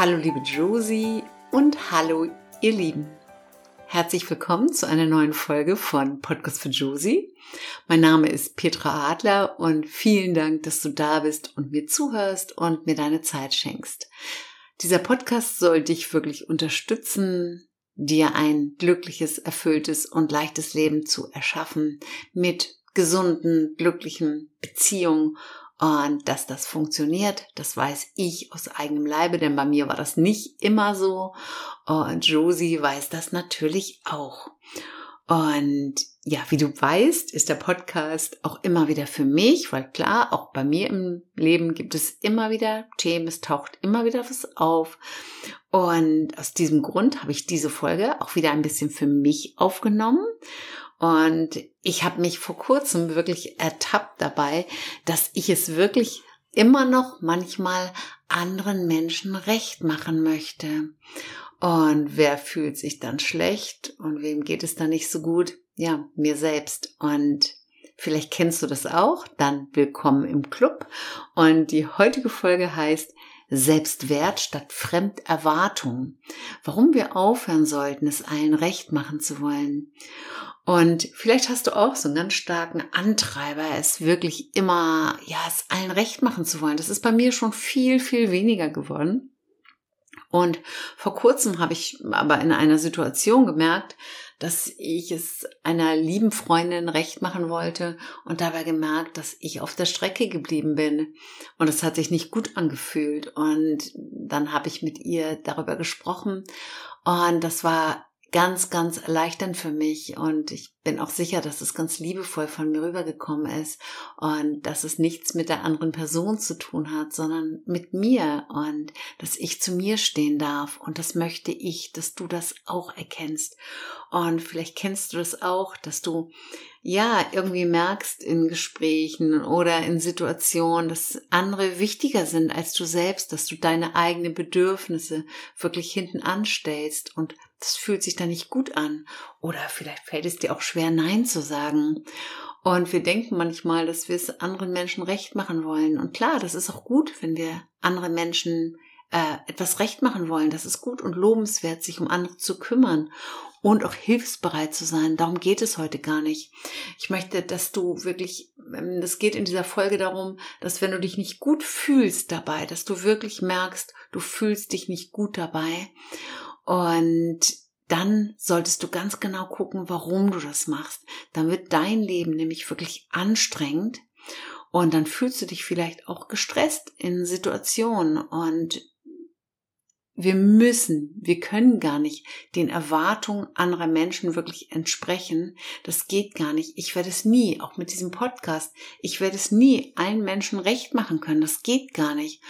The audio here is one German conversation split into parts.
Hallo liebe Josie und hallo ihr Lieben. Herzlich willkommen zu einer neuen Folge von Podcast für Josie. Mein Name ist Petra Adler und vielen Dank, dass du da bist und mir zuhörst und mir deine Zeit schenkst. Dieser Podcast soll dich wirklich unterstützen, dir ein glückliches, erfülltes und leichtes Leben zu erschaffen mit gesunden, glücklichen Beziehungen und dass das funktioniert, das weiß ich aus eigenem Leibe, denn bei mir war das nicht immer so. Und Josie weiß das natürlich auch. Und ja, wie du weißt, ist der Podcast auch immer wieder für mich, weil klar, auch bei mir im Leben gibt es immer wieder Themen, es taucht immer wieder was auf. Und aus diesem Grund habe ich diese Folge auch wieder ein bisschen für mich aufgenommen. Und ich habe mich vor kurzem wirklich ertappt dabei, dass ich es wirklich immer noch manchmal anderen Menschen recht machen möchte. Und wer fühlt sich dann schlecht und wem geht es dann nicht so gut? Ja, mir selbst. Und vielleicht kennst du das auch, dann willkommen im Club. Und die heutige Folge heißt Selbstwert statt Fremderwartung. Warum wir aufhören sollten, es allen recht machen zu wollen. Und vielleicht hast du auch so einen ganz starken Antreiber, es wirklich immer, ja, es allen recht machen zu wollen. Das ist bei mir schon viel, viel weniger geworden. Und vor kurzem habe ich aber in einer Situation gemerkt, dass ich es einer lieben Freundin recht machen wollte und dabei gemerkt, dass ich auf der Strecke geblieben bin. Und es hat sich nicht gut angefühlt. Und dann habe ich mit ihr darüber gesprochen. Und das war ganz, ganz erleichternd für mich. Und ich bin auch sicher, dass es ganz liebevoll von mir rübergekommen ist und dass es nichts mit der anderen Person zu tun hat, sondern mit mir und dass ich zu mir stehen darf. Und das möchte ich, dass du das auch erkennst. Und vielleicht kennst du das auch, dass du ja irgendwie merkst in Gesprächen oder in Situationen, dass andere wichtiger sind als du selbst, dass du deine eigenen Bedürfnisse wirklich hinten anstellst und das fühlt sich dann nicht gut an. Oder vielleicht fällt es dir auch schwer, Nein zu sagen. Und wir denken manchmal, dass wir es anderen Menschen recht machen wollen. Und klar, das ist auch gut, wenn wir anderen Menschen äh, etwas recht machen wollen. Das ist gut und lobenswert, sich um andere zu kümmern und auch hilfsbereit zu sein. Darum geht es heute gar nicht. Ich möchte, dass du wirklich, ähm, das geht in dieser Folge darum, dass wenn du dich nicht gut fühlst dabei, dass du wirklich merkst, du fühlst dich nicht gut dabei und dann solltest du ganz genau gucken, warum du das machst. Dann wird dein Leben nämlich wirklich anstrengend und dann fühlst du dich vielleicht auch gestresst in Situationen und wir müssen, wir können gar nicht den Erwartungen anderer Menschen wirklich entsprechen. Das geht gar nicht. Ich werde es nie, auch mit diesem Podcast, ich werde es nie allen Menschen recht machen können. Das geht gar nicht.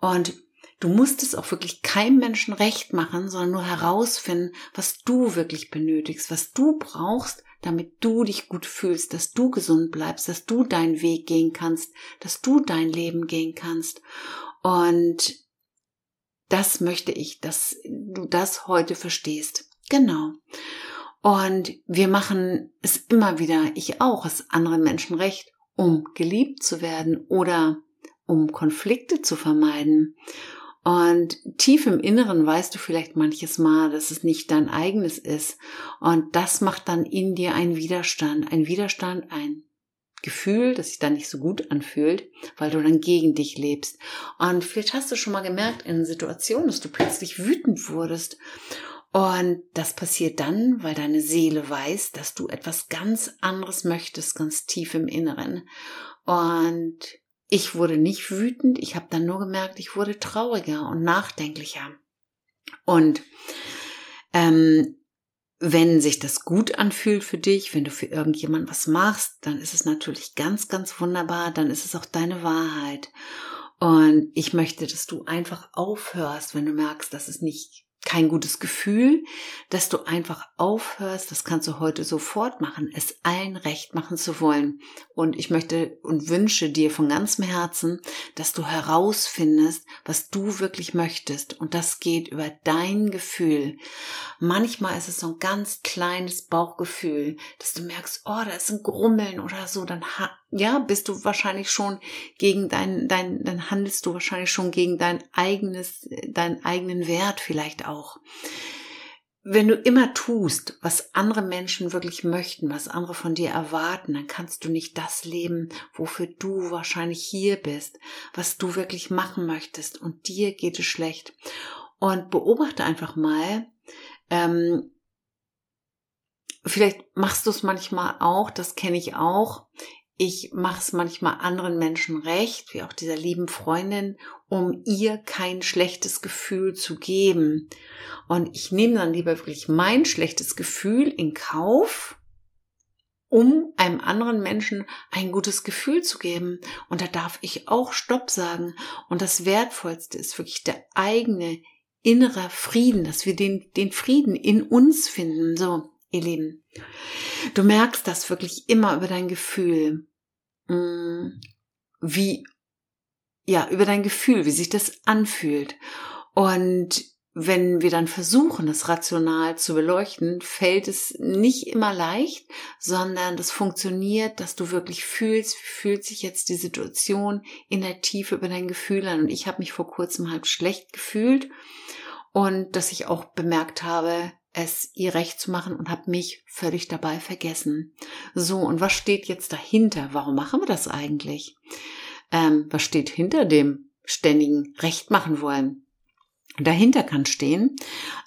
Und Du musst es auch wirklich keinem Menschen recht machen, sondern nur herausfinden, was du wirklich benötigst, was du brauchst, damit du dich gut fühlst, dass du gesund bleibst, dass du deinen Weg gehen kannst, dass du dein Leben gehen kannst. Und das möchte ich, dass du das heute verstehst. Genau. Und wir machen es immer wieder, ich auch, es anderen Menschen recht, um geliebt zu werden oder um Konflikte zu vermeiden. Und tief im Inneren weißt du vielleicht manches Mal, dass es nicht dein eigenes ist. Und das macht dann in dir einen Widerstand. Ein Widerstand, ein Gefühl, das sich dann nicht so gut anfühlt, weil du dann gegen dich lebst. Und vielleicht hast du schon mal gemerkt in Situationen, dass du plötzlich wütend wurdest. Und das passiert dann, weil deine Seele weiß, dass du etwas ganz anderes möchtest, ganz tief im Inneren. Und ich wurde nicht wütend, ich habe dann nur gemerkt, ich wurde trauriger und nachdenklicher. Und ähm, wenn sich das gut anfühlt für dich, wenn du für irgendjemand was machst, dann ist es natürlich ganz, ganz wunderbar, dann ist es auch deine Wahrheit. Und ich möchte, dass du einfach aufhörst, wenn du merkst, dass es nicht kein gutes Gefühl, dass du einfach aufhörst, das kannst du heute sofort machen, es allen recht machen zu wollen. Und ich möchte und wünsche dir von ganzem Herzen, dass du herausfindest, was du wirklich möchtest. Und das geht über dein Gefühl. Manchmal ist es so ein ganz kleines Bauchgefühl, dass du merkst, oh, da ist ein Grummeln oder so, dann ja, bist du wahrscheinlich schon gegen dein, dein, dann handelst du wahrscheinlich schon gegen dein eigenes, deinen eigenen Wert vielleicht auch. Wenn du immer tust, was andere Menschen wirklich möchten, was andere von dir erwarten, dann kannst du nicht das leben, wofür du wahrscheinlich hier bist, was du wirklich machen möchtest und dir geht es schlecht. Und beobachte einfach mal, ähm, vielleicht machst du es manchmal auch, das kenne ich auch, ich mache es manchmal anderen Menschen recht, wie auch dieser lieben Freundin, um ihr kein schlechtes Gefühl zu geben. Und ich nehme dann lieber wirklich mein schlechtes Gefühl in Kauf, um einem anderen Menschen ein gutes Gefühl zu geben. Und da darf ich auch Stopp sagen. Und das Wertvollste ist wirklich der eigene innere Frieden, dass wir den, den Frieden in uns finden. So, ihr Lieben. Du merkst das wirklich immer über dein Gefühl. Mm, wie, ja, über dein Gefühl, wie sich das anfühlt. Und wenn wir dann versuchen, das rational zu beleuchten, fällt es nicht immer leicht, sondern das funktioniert, dass du wirklich fühlst, wie fühlt sich jetzt die Situation in der Tiefe über dein Gefühl an. Und ich habe mich vor kurzem halb schlecht gefühlt und dass ich auch bemerkt habe, es ihr recht zu machen und habe mich völlig dabei vergessen. So, und was steht jetzt dahinter? Warum machen wir das eigentlich? Ähm, was steht hinter dem ständigen Recht machen wollen? Dahinter kann stehen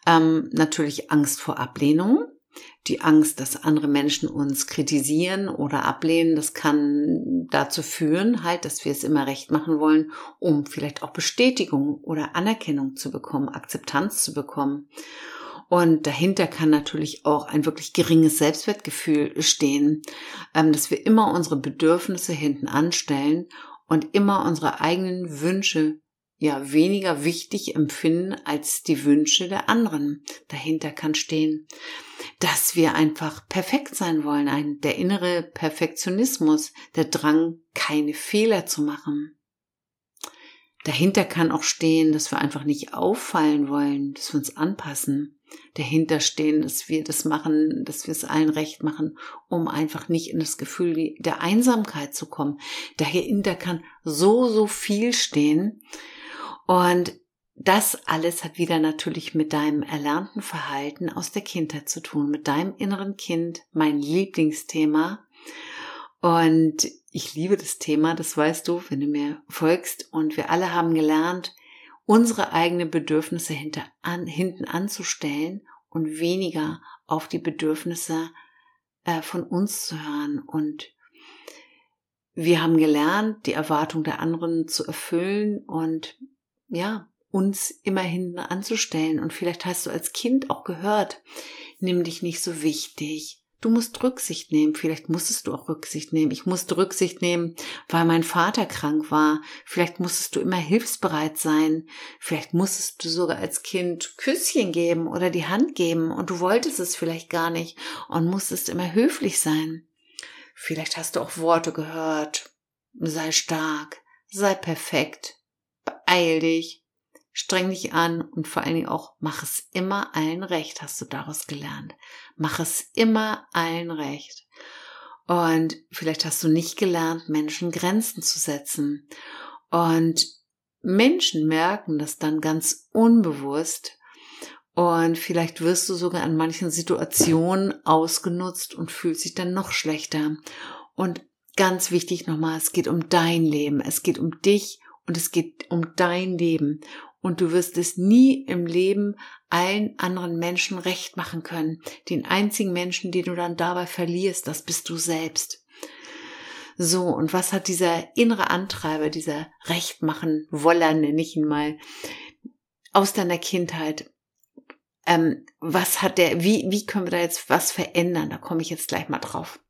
ähm, natürlich Angst vor Ablehnung, die Angst, dass andere Menschen uns kritisieren oder ablehnen, das kann dazu führen, halt, dass wir es immer recht machen wollen, um vielleicht auch Bestätigung oder Anerkennung zu bekommen, Akzeptanz zu bekommen. Und dahinter kann natürlich auch ein wirklich geringes Selbstwertgefühl stehen, ähm, dass wir immer unsere Bedürfnisse hinten anstellen und immer unsere eigenen Wünsche ja weniger wichtig empfinden als die Wünsche der anderen. Dahinter kann stehen, dass wir einfach perfekt sein wollen, ein, der innere Perfektionismus, der Drang, keine Fehler zu machen. Dahinter kann auch stehen, dass wir einfach nicht auffallen wollen, dass wir uns anpassen dahinter stehen, dass wir das machen, dass wir es allen recht machen, um einfach nicht in das Gefühl der Einsamkeit zu kommen. Dahinter kann so, so viel stehen. Und das alles hat wieder natürlich mit deinem erlernten Verhalten aus der Kindheit zu tun, mit deinem inneren Kind, mein Lieblingsthema. Und ich liebe das Thema, das weißt du, wenn du mir folgst. Und wir alle haben gelernt, unsere eigenen Bedürfnisse hinter, an, hinten anzustellen und weniger auf die Bedürfnisse äh, von uns zu hören. Und wir haben gelernt, die Erwartung der anderen zu erfüllen und ja, uns immer hinten anzustellen. Und vielleicht hast du als Kind auch gehört, nimm dich nicht so wichtig, Du musst Rücksicht nehmen. Vielleicht musstest du auch Rücksicht nehmen. Ich musste Rücksicht nehmen, weil mein Vater krank war. Vielleicht musstest du immer hilfsbereit sein. Vielleicht musstest du sogar als Kind Küsschen geben oder die Hand geben und du wolltest es vielleicht gar nicht und musstest immer höflich sein. Vielleicht hast du auch Worte gehört. Sei stark. Sei perfekt. Beeil dich streng dich an und vor allen Dingen auch mach es immer allen recht, hast du daraus gelernt. Mach es immer allen recht. Und vielleicht hast du nicht gelernt, Menschen Grenzen zu setzen. Und Menschen merken das dann ganz unbewusst. Und vielleicht wirst du sogar in manchen Situationen ausgenutzt und fühlst dich dann noch schlechter. Und ganz wichtig nochmal, es geht um dein Leben. Es geht um dich und es geht um dein Leben und du wirst es nie im Leben allen anderen Menschen recht machen können. Den einzigen Menschen, den du dann dabei verlierst, das bist du selbst. So, und was hat dieser innere Antreiber, dieser Rechtmachen Woller, nenne ich ihn mal, aus deiner Kindheit? Ähm, was hat der, wie, wie können wir da jetzt was verändern? Da komme ich jetzt gleich mal drauf.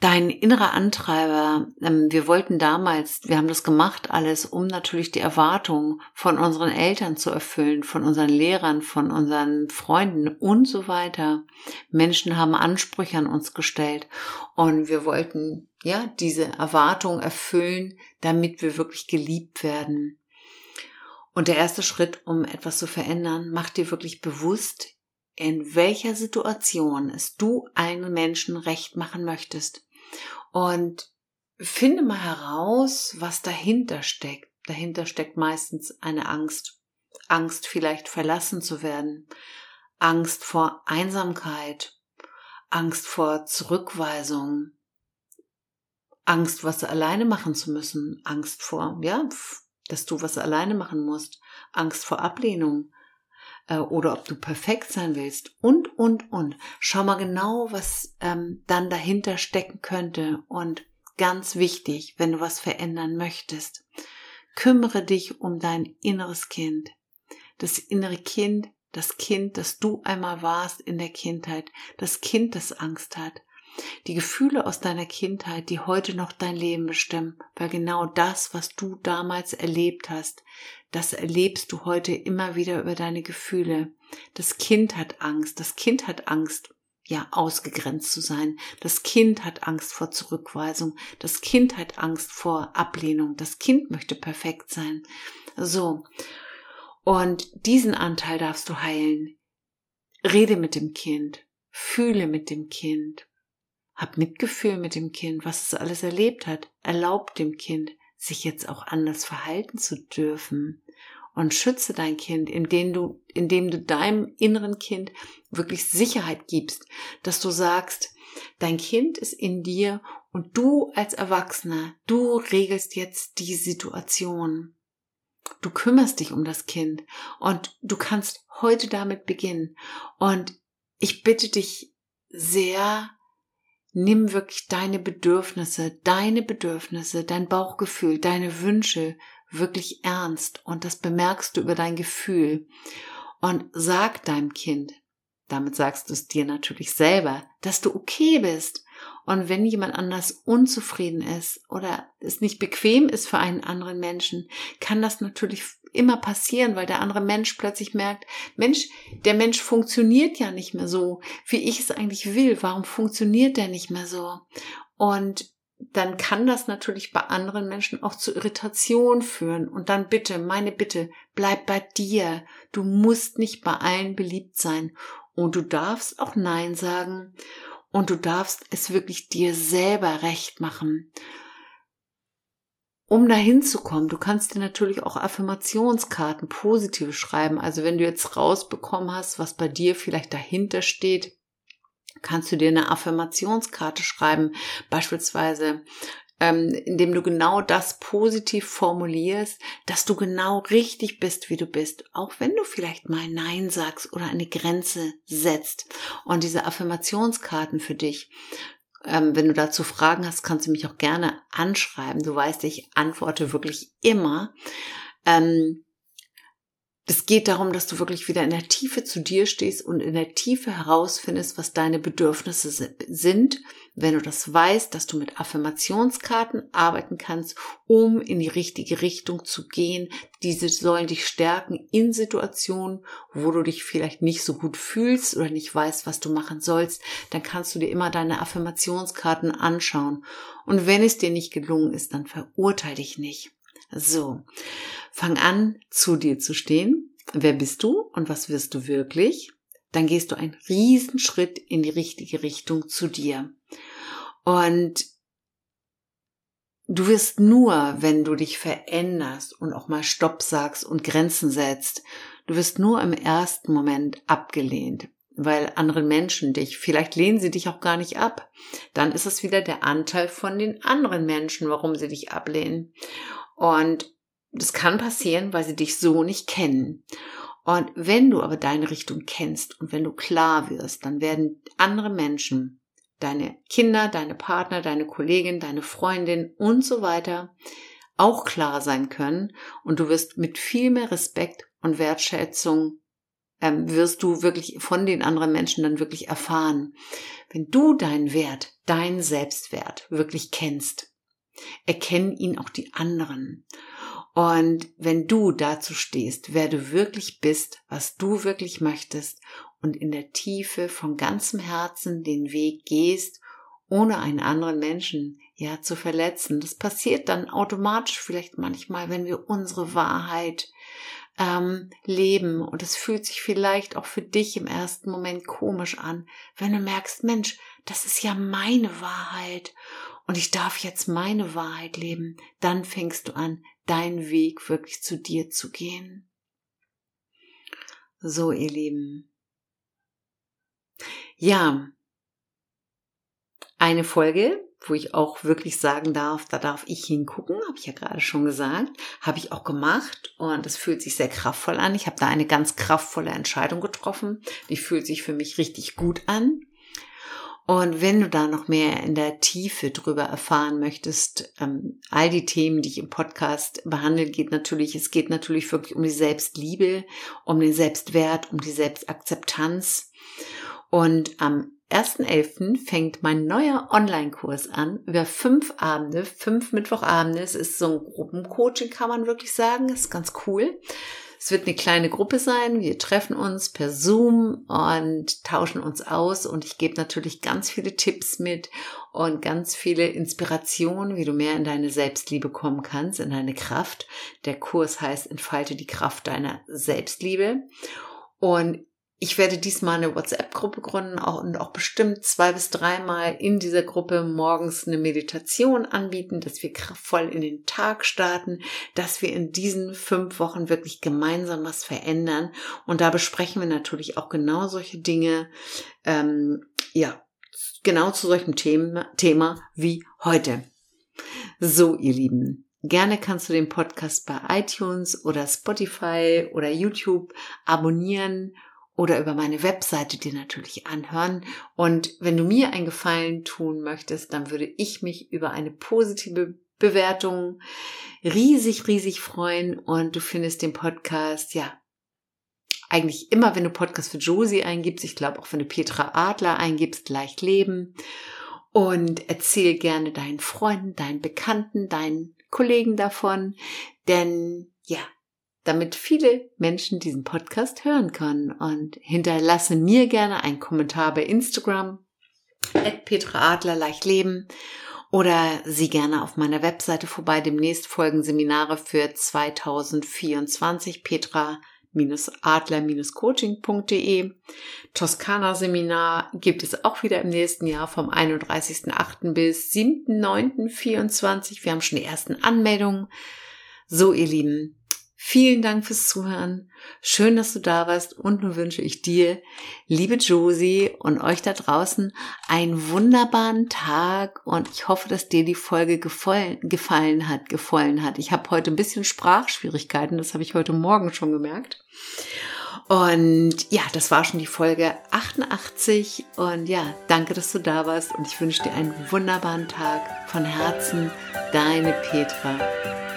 Dein innerer Antreiber, ähm, wir wollten damals, wir haben das gemacht alles, um natürlich die Erwartungen von unseren Eltern zu erfüllen, von unseren Lehrern, von unseren Freunden und so weiter. Menschen haben Ansprüche an uns gestellt und wir wollten ja diese Erwartungen erfüllen, damit wir wirklich geliebt werden. Und der erste Schritt, um etwas zu verändern, mach dir wirklich bewusst, in welcher Situation es du einen Menschen recht machen möchtest. Und finde mal heraus, was dahinter steckt. Dahinter steckt meistens eine Angst. Angst vielleicht verlassen zu werden. Angst vor Einsamkeit. Angst vor Zurückweisung. Angst, was alleine machen zu müssen. Angst vor, ja, dass du was alleine machen musst. Angst vor Ablehnung äh, oder ob du perfekt sein willst und, und, und. Schau mal genau, was ähm, dann dahinter stecken könnte. Und ganz wichtig, wenn du was verändern möchtest, kümmere dich um dein inneres Kind. Das innere Kind, das Kind, das du einmal warst in der Kindheit, das Kind, das Angst hat, die Gefühle aus deiner Kindheit, die heute noch dein Leben bestimmen, weil genau das, was du damals erlebt hast, das erlebst du heute immer wieder über deine Gefühle. Das Kind hat Angst, das Kind hat Angst, ja, ausgegrenzt zu sein. Das Kind hat Angst vor Zurückweisung. Das Kind hat Angst vor Ablehnung. Das Kind möchte perfekt sein. So. Und diesen Anteil darfst du heilen. Rede mit dem Kind. Fühle mit dem Kind. Hab Mitgefühl mit dem Kind, was es alles erlebt hat. Erlaub dem Kind, sich jetzt auch anders verhalten zu dürfen. Und schütze dein Kind, indem du, indem du deinem inneren Kind wirklich Sicherheit gibst, dass du sagst, dein Kind ist in dir und du als Erwachsener, du regelst jetzt die Situation. Du kümmerst dich um das Kind und du kannst heute damit beginnen. Und ich bitte dich sehr, nimm wirklich deine Bedürfnisse, deine Bedürfnisse, dein Bauchgefühl, deine Wünsche wirklich ernst und das bemerkst du über dein Gefühl und sag deinem Kind, damit sagst du es dir natürlich selber, dass du okay bist. Und wenn jemand anders unzufrieden ist oder es nicht bequem ist für einen anderen Menschen, kann das natürlich immer passieren, weil der andere Mensch plötzlich merkt, Mensch, der Mensch funktioniert ja nicht mehr so, wie ich es eigentlich will. Warum funktioniert der nicht mehr so? Und dann kann das natürlich bei anderen Menschen auch zu Irritation führen. Und dann bitte, meine Bitte, bleib bei dir. Du musst nicht bei allen beliebt sein. Und du darfst auch Nein sagen. Und du darfst es wirklich dir selber recht machen um dahin zu kommen, du kannst dir natürlich auch Affirmationskarten positive schreiben. Also wenn du jetzt rausbekommen hast, was bei dir vielleicht dahinter steht, kannst du dir eine Affirmationskarte schreiben, beispielsweise ähm, indem du genau das positiv formulierst, dass du genau richtig bist, wie du bist, auch wenn du vielleicht mal Nein sagst oder eine Grenze setzt. Und diese Affirmationskarten für dich ähm, wenn du dazu Fragen hast, kannst du mich auch gerne anschreiben. Du weißt, ich antworte wirklich immer. Ähm, es geht darum, dass du wirklich wieder in der Tiefe zu dir stehst und in der Tiefe herausfindest, was deine Bedürfnisse sind, wenn du das weißt, dass du mit Affirmationskarten arbeiten kannst, um in die richtige Richtung zu gehen. Diese sollen dich stärken in Situationen, wo du dich vielleicht nicht so gut fühlst oder nicht weißt, was du machen sollst. Dann kannst du dir immer deine Affirmationskarten anschauen. Und wenn es dir nicht gelungen ist, dann verurteile dich nicht. So, fang an, zu dir zu stehen. Wer bist du und was wirst du wirklich? Dann gehst du einen Riesenschritt in die richtige Richtung zu dir. Und du wirst nur, wenn du dich veränderst und auch mal Stopp sagst und Grenzen setzt, du wirst nur im ersten Moment abgelehnt weil andere Menschen dich, vielleicht lehnen sie dich auch gar nicht ab. Dann ist es wieder der Anteil von den anderen Menschen, warum sie dich ablehnen. Und das kann passieren, weil sie dich so nicht kennen. Und wenn du aber deine Richtung kennst und wenn du klar wirst, dann werden andere Menschen, deine Kinder, deine Partner, deine Kollegin, deine Freundin und so weiter auch klar sein können und du wirst mit viel mehr Respekt und Wertschätzung ähm, wirst du wirklich von den anderen Menschen dann wirklich erfahren. Wenn du deinen Wert, deinen Selbstwert wirklich kennst, erkennen ihn auch die anderen. Und wenn du dazu stehst, wer du wirklich bist, was du wirklich möchtest und in der Tiefe von ganzem Herzen den Weg gehst, ohne einen anderen Menschen ja zu verletzen. Das passiert dann automatisch vielleicht manchmal, wenn wir unsere Wahrheit ähm, leben und es fühlt sich vielleicht auch für dich im ersten Moment komisch an, wenn du merkst, Mensch, das ist ja meine Wahrheit und ich darf jetzt meine Wahrheit leben, dann fängst du an, deinen Weg wirklich zu dir zu gehen. So, ihr Lieben. Ja, eine Folge, wo ich auch wirklich sagen darf, da darf ich hingucken, habe ich ja gerade schon gesagt, habe ich auch gemacht und es fühlt sich sehr kraftvoll an. Ich habe da eine ganz kraftvolle Entscheidung getroffen. Die fühlt sich für mich richtig gut an. Und wenn du da noch mehr in der Tiefe drüber erfahren möchtest, ähm, all die Themen, die ich im Podcast behandle, geht natürlich, es geht natürlich wirklich um die Selbstliebe, um den Selbstwert, um die Selbstakzeptanz. Und am 1.11. fängt mein neuer Online-Kurs an über fünf Abende, fünf Mittwochabende. Es ist so ein Gruppencoaching, kann man wirklich sagen. Das ist ganz cool. Es wird eine kleine Gruppe sein. Wir treffen uns per Zoom und tauschen uns aus und ich gebe natürlich ganz viele Tipps mit und ganz viele Inspirationen, wie du mehr in deine Selbstliebe kommen kannst, in deine Kraft. Der Kurs heißt Entfalte die Kraft deiner Selbstliebe. Und ich werde diesmal eine WhatsApp-Gruppe gründen und auch bestimmt zwei bis dreimal in dieser Gruppe morgens eine Meditation anbieten, dass wir kraftvoll in den Tag starten, dass wir in diesen fünf Wochen wirklich gemeinsam was verändern. Und da besprechen wir natürlich auch genau solche Dinge, ähm, ja, genau zu solchem Thema, Thema wie heute. So, ihr Lieben. Gerne kannst du den Podcast bei iTunes oder Spotify oder YouTube abonnieren oder über meine Webseite dir natürlich anhören. Und wenn du mir einen Gefallen tun möchtest, dann würde ich mich über eine positive Bewertung riesig, riesig freuen. Und du findest den Podcast, ja, eigentlich immer, wenn du Podcast für Josie eingibst. Ich glaube auch, wenn du Petra Adler eingibst, leicht leben. Und erzähl gerne deinen Freunden, deinen Bekannten, deinen Kollegen davon. Denn ja, damit viele Menschen diesen Podcast hören können. Und hinterlasse mir gerne einen Kommentar bei Instagram, at Petra Adler leicht leben oder sieh gerne auf meiner Webseite vorbei. Demnächst folgen Seminare für 2024 Petra adler-coaching.de. Toskana-Seminar gibt es auch wieder im nächsten Jahr vom 31.08. bis 7.09.24. Wir haben schon die ersten Anmeldungen. So, ihr Lieben, Vielen Dank fürs Zuhören. Schön, dass du da warst und nun wünsche ich dir, liebe Josie und euch da draußen einen wunderbaren Tag und ich hoffe, dass dir die Folge gefallen, hat, gefallen hat. Ich habe heute ein bisschen Sprachschwierigkeiten, das habe ich heute Morgen schon gemerkt. Und ja, das war schon die Folge 88 und ja, danke, dass du da warst und ich wünsche dir einen wunderbaren Tag von Herzen, deine Petra.